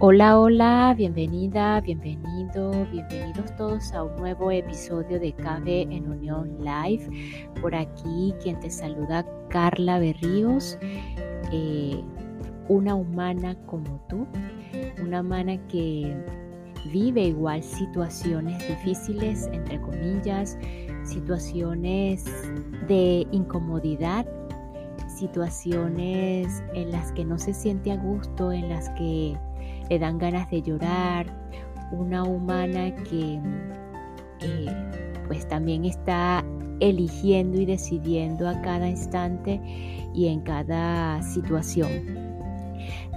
Hola, hola, bienvenida, bienvenido, bienvenidos todos a un nuevo episodio de Cabe en Unión Live. Por aquí quien te saluda Carla Berríos, eh, una humana como tú, una humana que vive igual situaciones difíciles, entre comillas, situaciones de incomodidad, situaciones en las que no se siente a gusto, en las que le dan ganas de llorar, una humana que eh, pues también está eligiendo y decidiendo a cada instante y en cada situación.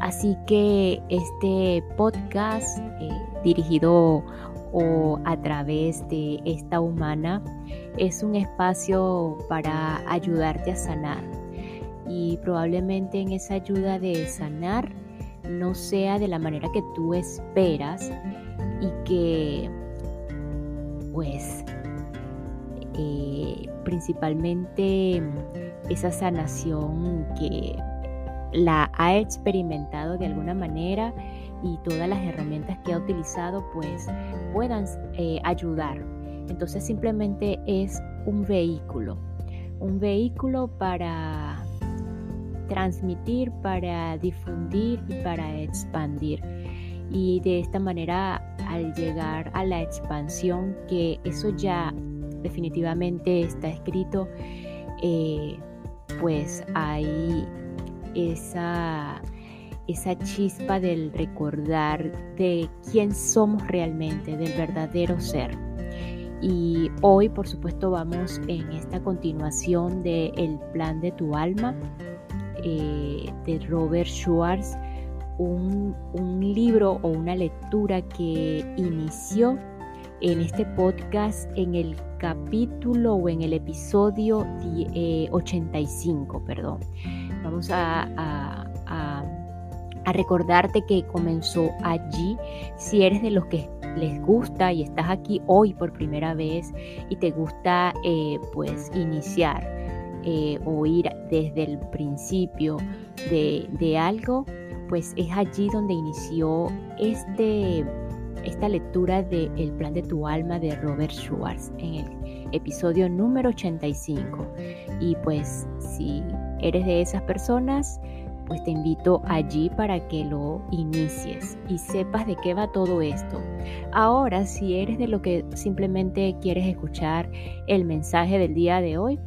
Así que este podcast eh, dirigido o a través de esta humana es un espacio para ayudarte a sanar y probablemente en esa ayuda de sanar no sea de la manera que tú esperas y que pues eh, principalmente esa sanación que la ha experimentado de alguna manera y todas las herramientas que ha utilizado pues puedan eh, ayudar. Entonces simplemente es un vehículo, un vehículo para transmitir, para difundir y para expandir. Y de esta manera, al llegar a la expansión, que eso ya definitivamente está escrito, eh, pues hay esa, esa chispa del recordar de quién somos realmente, del verdadero ser. Y hoy, por supuesto, vamos en esta continuación del el plan de tu alma, eh, de Robert Schwartz, un, libro o una lectura que inició en este podcast en el capítulo o en el episodio 85, eh, perdón. Vamos a, a, recordarte que comenzó allí. Si eres de los que les gusta y estás aquí hoy por primera vez y te gusta eh, pues iniciar eh, o ir desde el principio de, algo, pues es allí donde inició este, esta lectura de El plan de tu alma de Robert Schwartz en el episodio número 85. Y pues si eres de esas personas, pues te invito allí para que lo inicies y sepas de qué va todo esto. Ahora, si eres de lo que simplemente quieres escuchar el mensaje del día de hoy,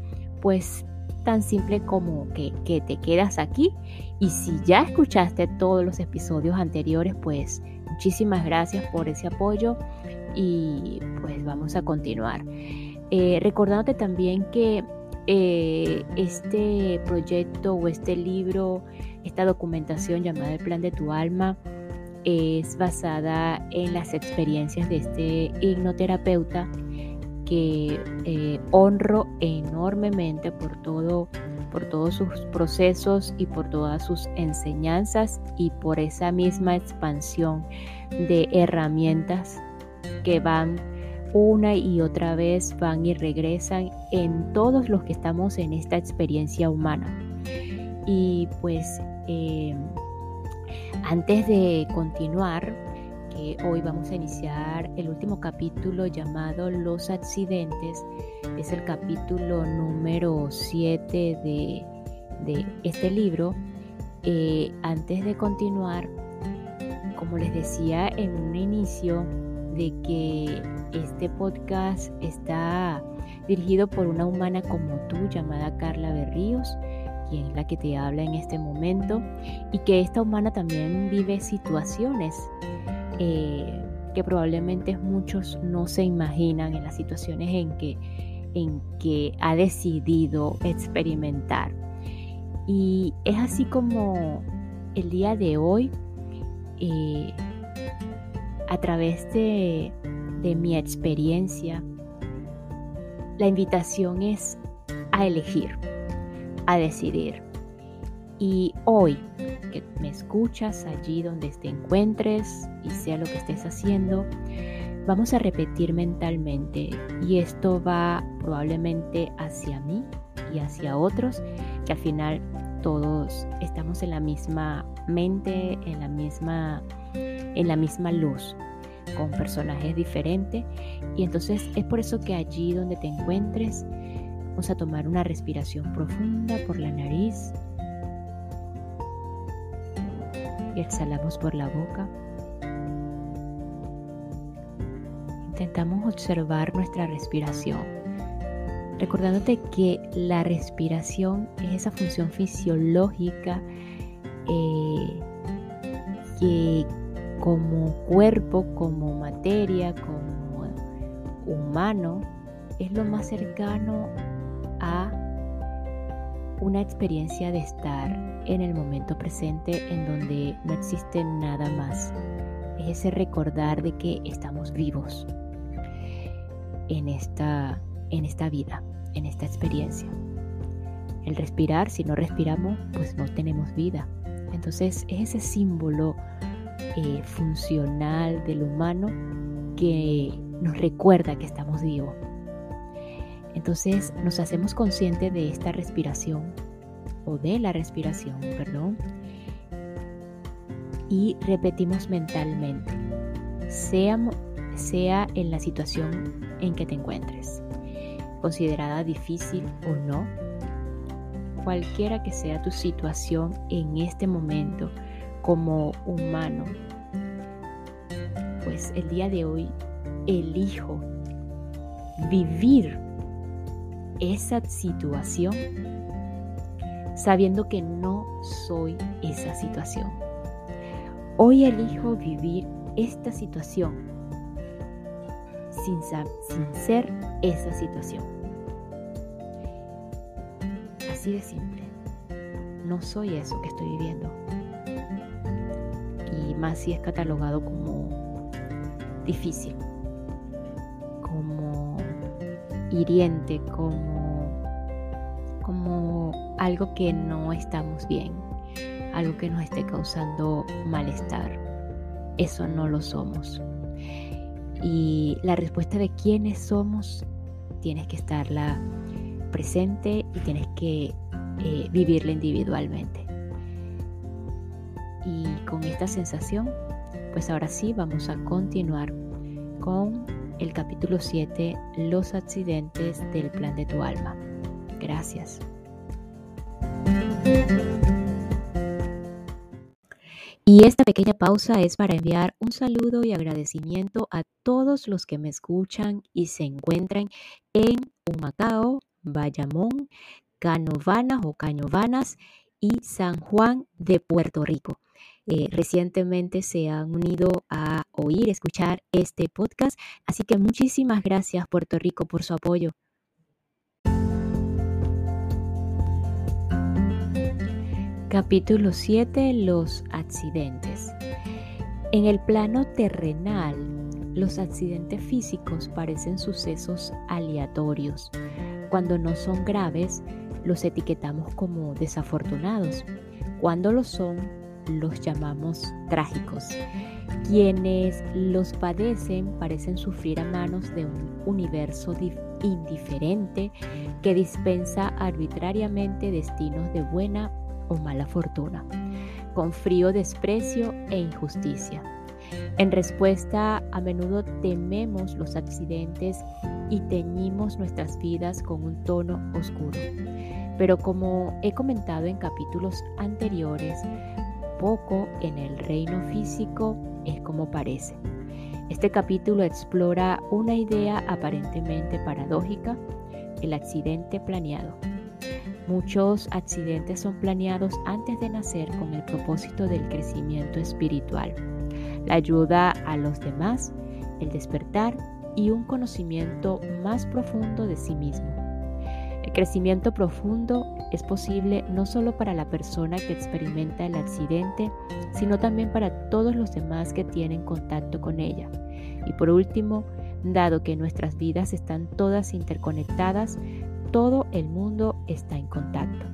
pues tan simple como que, te quedas aquí y si ya escuchaste todos los episodios anteriores, pues muchísimas gracias por ese apoyo y pues vamos a continuar. Eh, recordándote también que eh, este proyecto o este libro, esta documentación llamada El Plan de tu Alma, es basada en las experiencias de este hipnoterapeuta que eh, honro enormemente por todo por todos sus procesos y por todas sus enseñanzas y por esa misma expansión de herramientas que van una y otra vez van y regresan en todos los que estamos en esta experiencia humana. Y pues eh, antes de continuar, hoy vamos a iniciar el último capítulo llamado Los accidentes. Es el capítulo número 7 de, este libro. Eh, antes de continuar, como les decía en un inicio, de que este podcast está dirigido por una humana como tú llamada Carla Berríos, quien es la que te habla en este momento, y que esta humana también vive situaciones eh, que probablemente muchos no se imaginan en las situaciones en que, en que ha decidido experimentar. Y es así como el día de hoy, eh, a través de, de mi experiencia, la invitación es a elegir, a decidir. Y hoy que me escuchas allí donde te encuentres y sea lo que estés haciendo, vamos a repetir mentalmente y esto va probablemente hacia mí y hacia otros que al final todos estamos en la misma mente, en la misma, en la misma luz, con personajes diferentes. Y entonces es por eso que allí donde te encuentres, vamos a tomar una respiración profunda por la nariz. Y exhalamos por la boca. Intentamos observar nuestra respiración, recordándote que la respiración es esa función fisiológica eh, que como cuerpo, como materia, como humano, es lo más cercano a una experiencia de estar en el momento presente en donde no existe nada más. Es ese recordar de que estamos vivos en esta, en esta vida, en esta experiencia. El respirar, si no respiramos, pues no tenemos vida. Entonces es ese símbolo eh, funcional del humano que nos recuerda que estamos vivos. Entonces nos hacemos conscientes de esta respiración o de la respiración, perdón, y repetimos mentalmente, sea, sea en la situación en que te encuentres, considerada difícil o no, cualquiera que sea tu situación en este momento como humano, pues el día de hoy elijo vivir esa situación sabiendo que no soy esa situación. Hoy elijo vivir esta situación sin, ser esa situación. Así de simple. No soy eso que estoy viviendo. Y más si es catalogado como difícil, hiriente, como, como algo que no estamos bien, algo que nos esté causando malestar. Eso no lo somos. Y la respuesta de quiénes somos tienes que estarla presente y tienes que eh, vivirla individualmente. Y con esta sensación, pues ahora sí vamos a continuar con el capítulo 7, los accidentes del plan de tu alma. Gracias. Y esta pequeña pausa es para enviar un saludo y agradecimiento a todos los que me escuchan y se encuentran en Humacao, Bayamón, Canovanas o Cañovanas y San Juan de Puerto Rico. Eh, recientemente se han unido a oír, escuchar este podcast, así que muchísimas gracias Puerto Rico por su apoyo. Capítulo 7. Los accidentes. En el plano terrenal, los accidentes físicos parecen sucesos aleatorios. Cuando no son graves, los etiquetamos como desafortunados. Cuando lo son, los llamamos trágicos. Quienes los padecen parecen sufrir a manos de un universo indiferente que dispensa arbitrariamente destinos de buena o mala fortuna, con frío desprecio e injusticia. En respuesta, a menudo tememos los accidentes y teñimos nuestras vidas con un tono oscuro. Pero como he comentado en capítulos anteriores, poco en el reino físico es como parece. Este capítulo explora una idea aparentemente paradójica, el accidente planeado. Muchos accidentes son planeados antes de nacer con el propósito del crecimiento espiritual, la ayuda a los demás, el despertar y un conocimiento más profundo de sí mismo. El crecimiento profundo es posible no solo para la persona que experimenta el accidente, sino también para todos los demás que tienen contacto con ella. Y por último, dado que nuestras vidas están todas interconectadas, todo el mundo está en contacto.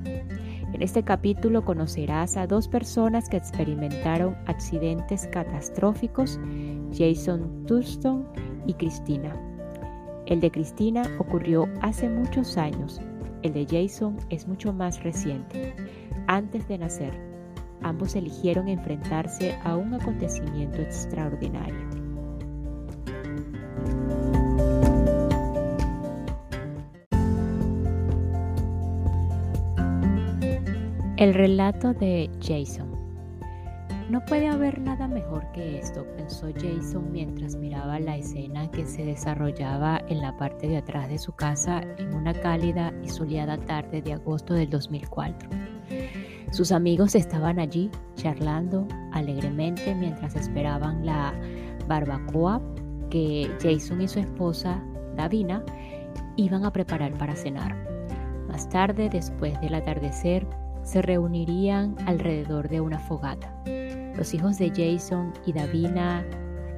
En este capítulo conocerás a dos personas que experimentaron accidentes catastróficos, Jason Thurston y Cristina. El de Cristina ocurrió hace muchos años, el de Jason es mucho más reciente. antes de nacer, ambos eligieron enfrentarse a un acontecimiento extraordinario. El relato de Jason. No puede haber nada mejor que esto, pensó Jason mientras miraba la escena que se desarrollaba en la parte de atrás de su casa en una cálida y soleada tarde de agosto del 2004. Sus amigos estaban allí charlando alegremente mientras esperaban la barbacoa que Jason y su esposa, Davina, iban a preparar para cenar. Más tarde, después del atardecer, se reunirían alrededor de una fogata. Los hijos de Jason y Davina,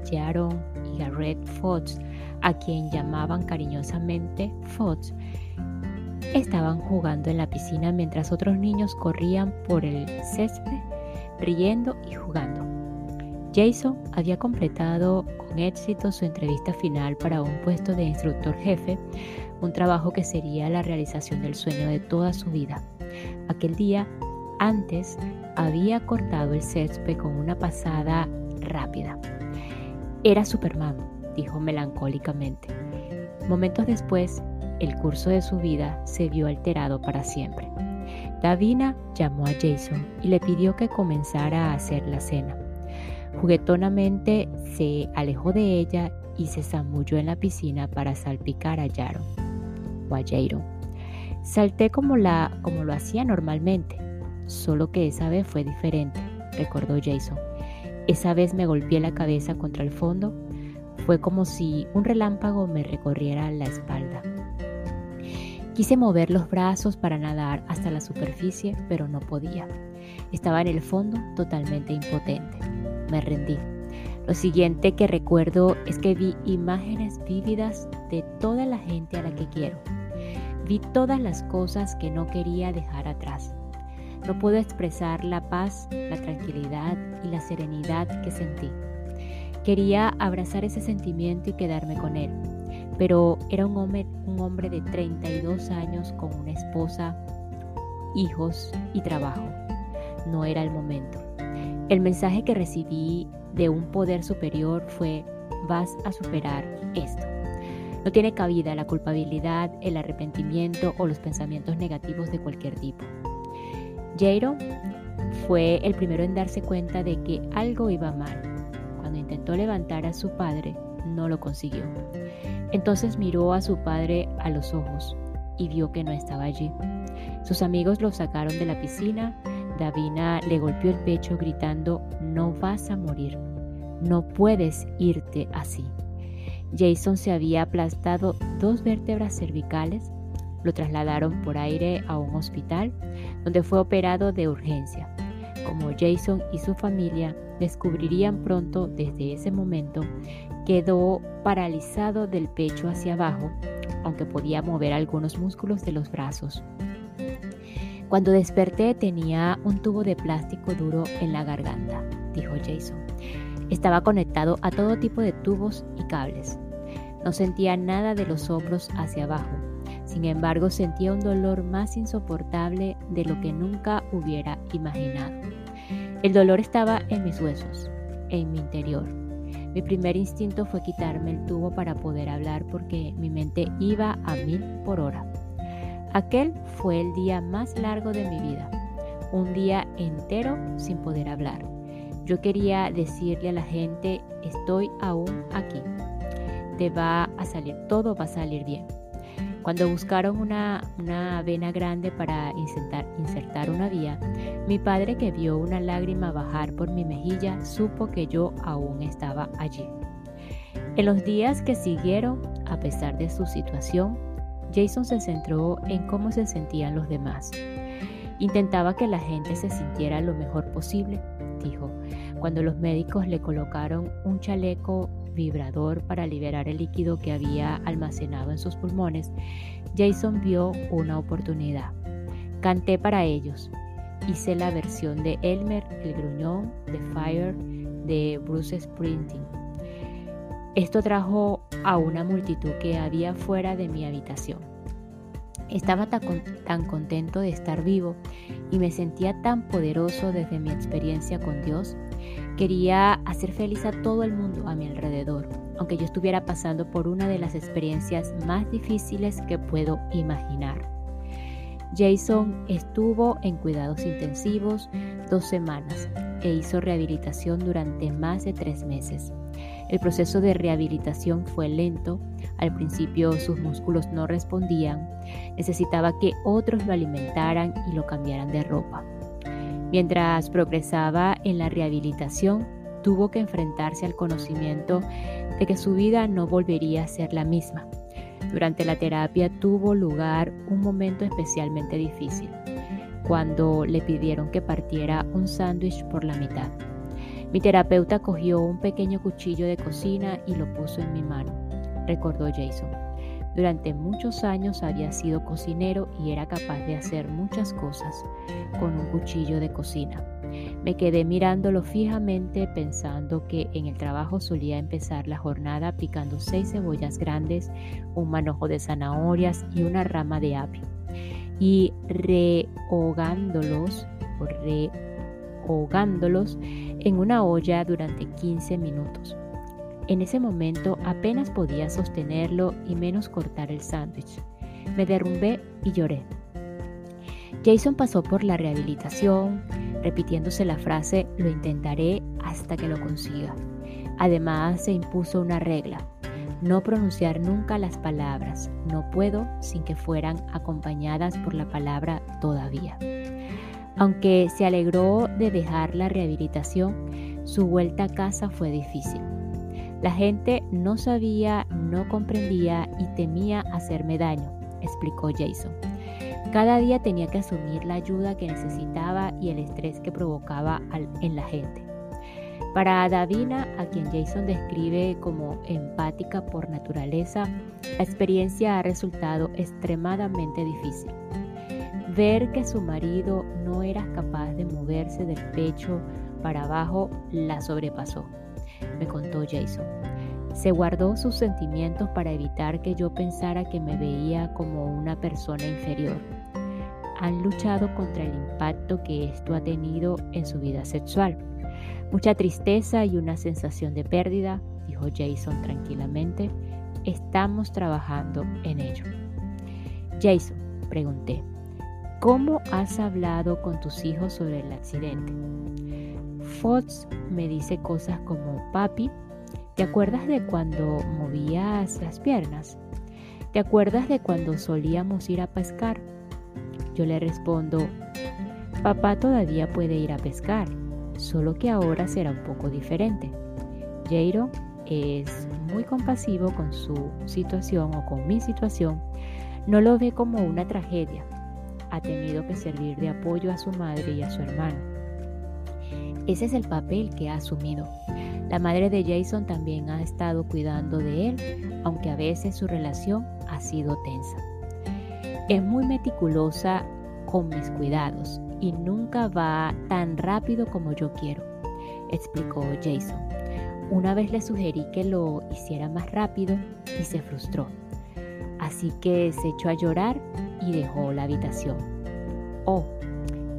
Jaron y Garrett Fox, a quien llamaban cariñosamente Fox, estaban jugando en la piscina mientras otros niños corrían por el césped, riendo y jugando. Jason había completado con éxito su entrevista final para un puesto de instructor jefe, un trabajo que sería la realización del sueño de toda su vida. Aquel día, antes, había cortado el césped con una pasada rápida. Era Superman, dijo melancólicamente. Momentos después, el curso de su vida se vio alterado para siempre. Davina llamó a Jason y le pidió que comenzara a hacer la cena. Juguetonamente se alejó de ella y se zambulló en la piscina para salpicar a Jaron o a Jaron. Salté como, la, como lo hacía normalmente, solo que esa vez fue diferente, recordó Jason. Esa vez me golpeé la cabeza contra el fondo, fue como si un relámpago me recorriera la espalda. Quise mover los brazos para nadar hasta la superficie, pero no podía. Estaba en el fondo totalmente impotente. Me rendí. Lo siguiente que recuerdo es que vi imágenes vívidas de toda la gente a la que quiero. Vi todas las cosas que no quería dejar atrás. No puedo expresar la paz, la tranquilidad y la serenidad que sentí. Quería abrazar ese sentimiento y quedarme con él, pero era un hombre, un hombre de 32 años con una esposa, hijos y trabajo. No era el momento. El mensaje que recibí de un poder superior fue, vas a superar esto. No tiene cabida la culpabilidad, el arrepentimiento o los pensamientos negativos de cualquier tipo. Jairo fue el primero en darse cuenta de que algo iba mal. Cuando intentó levantar a su padre, no lo consiguió. Entonces miró a su padre a los ojos y vio que no estaba allí. Sus amigos lo sacaron de la piscina. Davina le golpeó el pecho gritando, no vas a morir, no puedes irte así. Jason se había aplastado dos vértebras cervicales, lo trasladaron por aire a un hospital donde fue operado de urgencia. Como Jason y su familia descubrirían pronto desde ese momento Quedó paralizado del pecho hacia abajo, aunque podía mover algunos músculos de los brazos. Cuando desperté tenía un tubo de plástico duro en la garganta, dijo Jason. Estaba conectado a todo tipo de tubos y cables. No sentía nada de los hombros hacia abajo. Sin embargo, sentía un dolor más insoportable de lo que nunca hubiera imaginado. El dolor estaba en mis huesos, en mi interior mi primer instinto fue quitarme el tubo para poder hablar porque mi mente iba a mil por hora. Aquel fue el día más largo de mi vida, un día entero sin poder hablar. Yo quería decirle a la gente, estoy aún aquí. Te va a salir, todo va a salir bien. Cuando buscaron una, vena grande para insertar, insertar una vía, mi padre que vio una lágrima bajar por mi mejilla supo que yo aún estaba allí. En los días que siguieron, a pesar de su situación, Jason se centró en cómo se sentían los demás. Intentaba que la gente se sintiera lo mejor posible, dijo, cuando los médicos le colocaron un chaleco vibrador para liberar el líquido que había almacenado en sus pulmones, Jason vio una oportunidad. Canté para ellos. Hice la versión de Elmer, el gruñón, de Fire, de Bruce Sprinting. Esto trajo a una multitud que había fuera de mi habitación. Estaba tan, contento de estar vivo y me sentía tan poderoso desde mi experiencia con Dios. Quería hacer feliz a todo el mundo a mi alrededor, aunque yo estuviera pasando por una de las experiencias más difíciles que puedo imaginar. Jason estuvo en cuidados intensivos dos semanas e hizo rehabilitación durante más de tres meses. El proceso de rehabilitación fue lento, al principio sus músculos no respondían, necesitaba que otros lo alimentaran y lo cambiaran de ropa. Mientras progresaba en la rehabilitación, tuvo que enfrentarse al conocimiento de que su vida no volvería a ser la misma. Durante la terapia tuvo lugar un momento especialmente difícil, cuando le pidieron que partiera un sándwich por la mitad. Mi terapeuta cogió un pequeño cuchillo de cocina y lo puso en mi mano, recordó Jason. Durante muchos años había sido cocinero y era capaz de hacer muchas cosas con un cuchillo de cocina. Me quedé mirándolo fijamente pensando que en el trabajo solía empezar la jornada picando seis cebollas grandes, un manojo de zanahorias y una rama de apio. Y rehogándolos o rehogándolos en una olla durante 15 minutos. En ese momento apenas podía sostenerlo y menos cortar el sándwich. Me derrumbé y lloré. Jason pasó por la rehabilitación, repitiéndose la frase lo intentaré hasta que lo consiga. Además se impuso una regla, no pronunciar nunca las palabras no puedo sin que fueran acompañadas por la palabra todavía. Aunque se alegró de dejar la rehabilitación, su vuelta a casa fue difícil. La gente no sabía, no comprendía y temía hacerme daño, explicó Jason. Cada día tenía que asumir la ayuda que necesitaba y el estrés que provocaba en la gente. Para Davina, a quien Jason describe como empática por naturaleza, la experiencia ha resultado extremadamente difícil. Ver que su marido no era capaz de moverse del pecho para abajo la sobrepasó, me contó Jason. Se guardó sus sentimientos para evitar que yo pensara que me veía como una persona inferior. Han luchado contra el impacto que esto ha tenido en su vida sexual. Mucha tristeza y una sensación de pérdida, dijo Jason tranquilamente. Estamos trabajando en ello. Jason, pregunté, ¿Cómo has hablado con tus hijos sobre el accidente? Fox me dice cosas como, papi, ¿te acuerdas de cuando movías las piernas? ¿Te acuerdas de cuando solíamos ir a pescar? Yo le respondo, papá todavía puede ir a pescar, solo que ahora será un poco diferente. Jairo es muy compasivo con su situación o con mi situación, no lo ve como una tragedia, ha tenido que servir de apoyo a su madre y a su hermano. Ese es el papel que ha asumido. La madre de Jason también ha estado cuidando de él, aunque a veces su relación ha sido tensa. Es muy meticulosa con mis cuidados y nunca va tan rápido como yo quiero, explicó Jason. Una vez le sugerí que lo hiciera más rápido y se frustró. Así que se echó a llorar y dejó la habitación. Oh,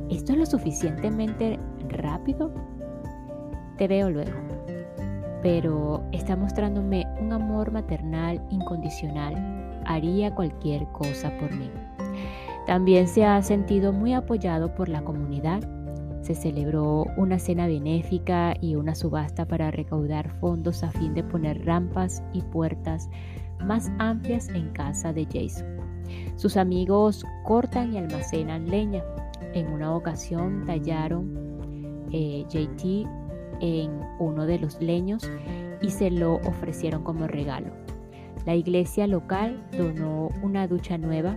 ¿esto es lo suficientemente rápido? Te veo luego. Pero está mostrándome un amor maternal incondicional. Haría cualquier cosa por mí. También se ha sentido muy apoyado por la comunidad. Se celebró una cena benéfica y una subasta para recaudar fondos a fin de poner rampas y puertas más amplias en casa de Jason. Sus amigos cortan y almacenan leña. En una ocasión tallaron eh, JT en uno de los leños y se lo ofrecieron como regalo. La iglesia local donó una ducha nueva.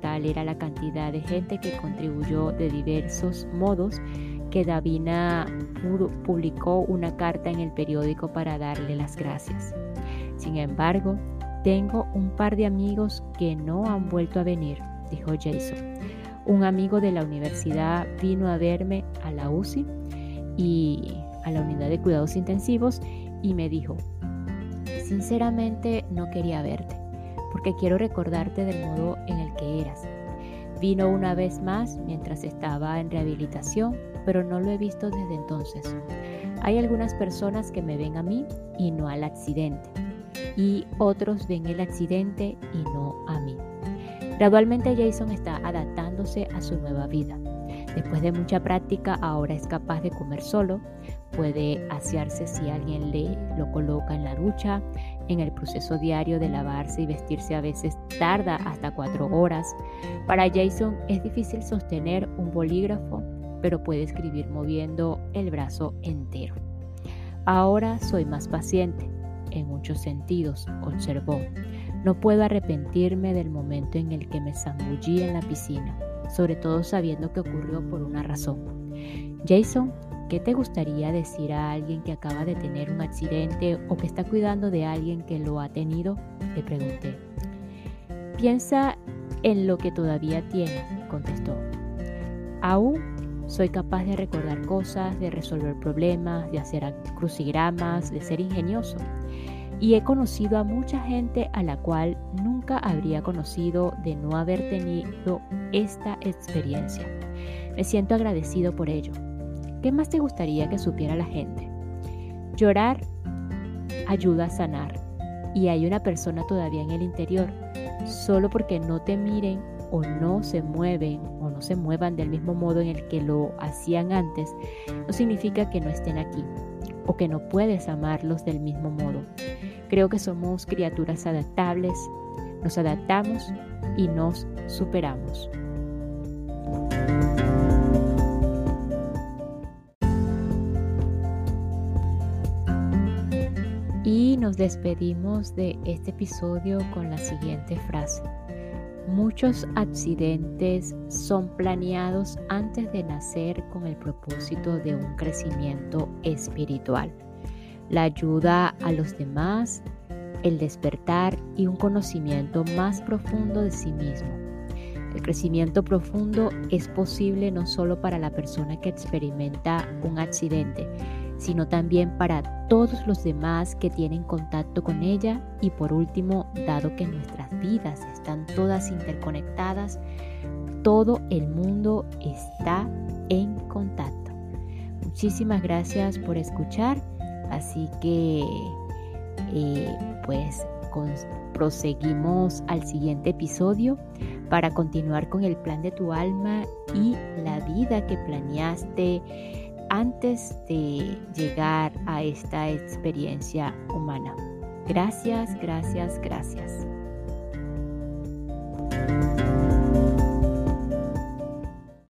Tal era la cantidad de gente que contribuyó de diversos modos que Davina publicó una carta en el periódico para darle las gracias. Sin embargo, tengo un par de amigos que no han vuelto a venir, dijo Jason. Un amigo de la universidad vino a verme a la UCI y a la unidad de cuidados intensivos y me dijo, sinceramente no quería verte, porque quiero recordarte del modo en el que eras. Vino una vez más mientras estaba en rehabilitación, pero no lo he visto desde entonces. Hay algunas personas que me ven a mí y no al accidente, y otros ven el accidente y no a mí. Gradualmente Jason está adaptándose a su nueva vida. Después de mucha práctica, ahora es capaz de comer solo, puede asearse si alguien le lo coloca en la ducha, en el proceso diario de lavarse y vestirse a veces tarda hasta cuatro horas. Para Jason es difícil sostener un bolígrafo, pero puede escribir moviendo el brazo entero. Ahora soy más paciente, en muchos sentidos, observó. No puedo arrepentirme del momento en el que me zambullí en la piscina, sobre todo sabiendo que ocurrió por una razón. Jason, ¿qué te gustaría decir a alguien que acaba de tener un accidente o que está cuidando de alguien que lo ha tenido? Le pregunté. Piensa en lo que todavía tienes, contestó. Aún soy capaz de recordar cosas, de resolver problemas, de hacer crucigramas, de ser ingenioso y he conocido a mucha gente a la cual nunca habría conocido de no haber tenido esta experiencia. Me siento agradecido por ello. ¿Qué más te gustaría que supiera la gente? Llorar ayuda a sanar y hay una persona todavía en el interior. Solo porque no te miren o no se mueven o no se muevan del mismo modo en el que lo hacían antes, no significa que no estén aquí o que no puedes amarlos del mismo modo. Creo que somos criaturas adaptables, nos adaptamos y nos superamos. Y nos despedimos de este episodio con la siguiente frase. Muchos accidentes son planeados antes de nacer con el propósito de un crecimiento espiritual la ayuda a los demás, el despertar y un conocimiento más profundo de sí mismo. El crecimiento profundo es posible no solo para la persona que experimenta un accidente, sino también para todos los demás que tienen contacto con ella y por último, dado que nuestras vidas están todas interconectadas, todo el mundo está en contacto. Muchísimas gracias por escuchar Así que eh, pues proseguimos al siguiente episodio para continuar con el plan de tu alma y la vida que planeaste antes de llegar a esta experiencia humana. Gracias, gracias, gracias.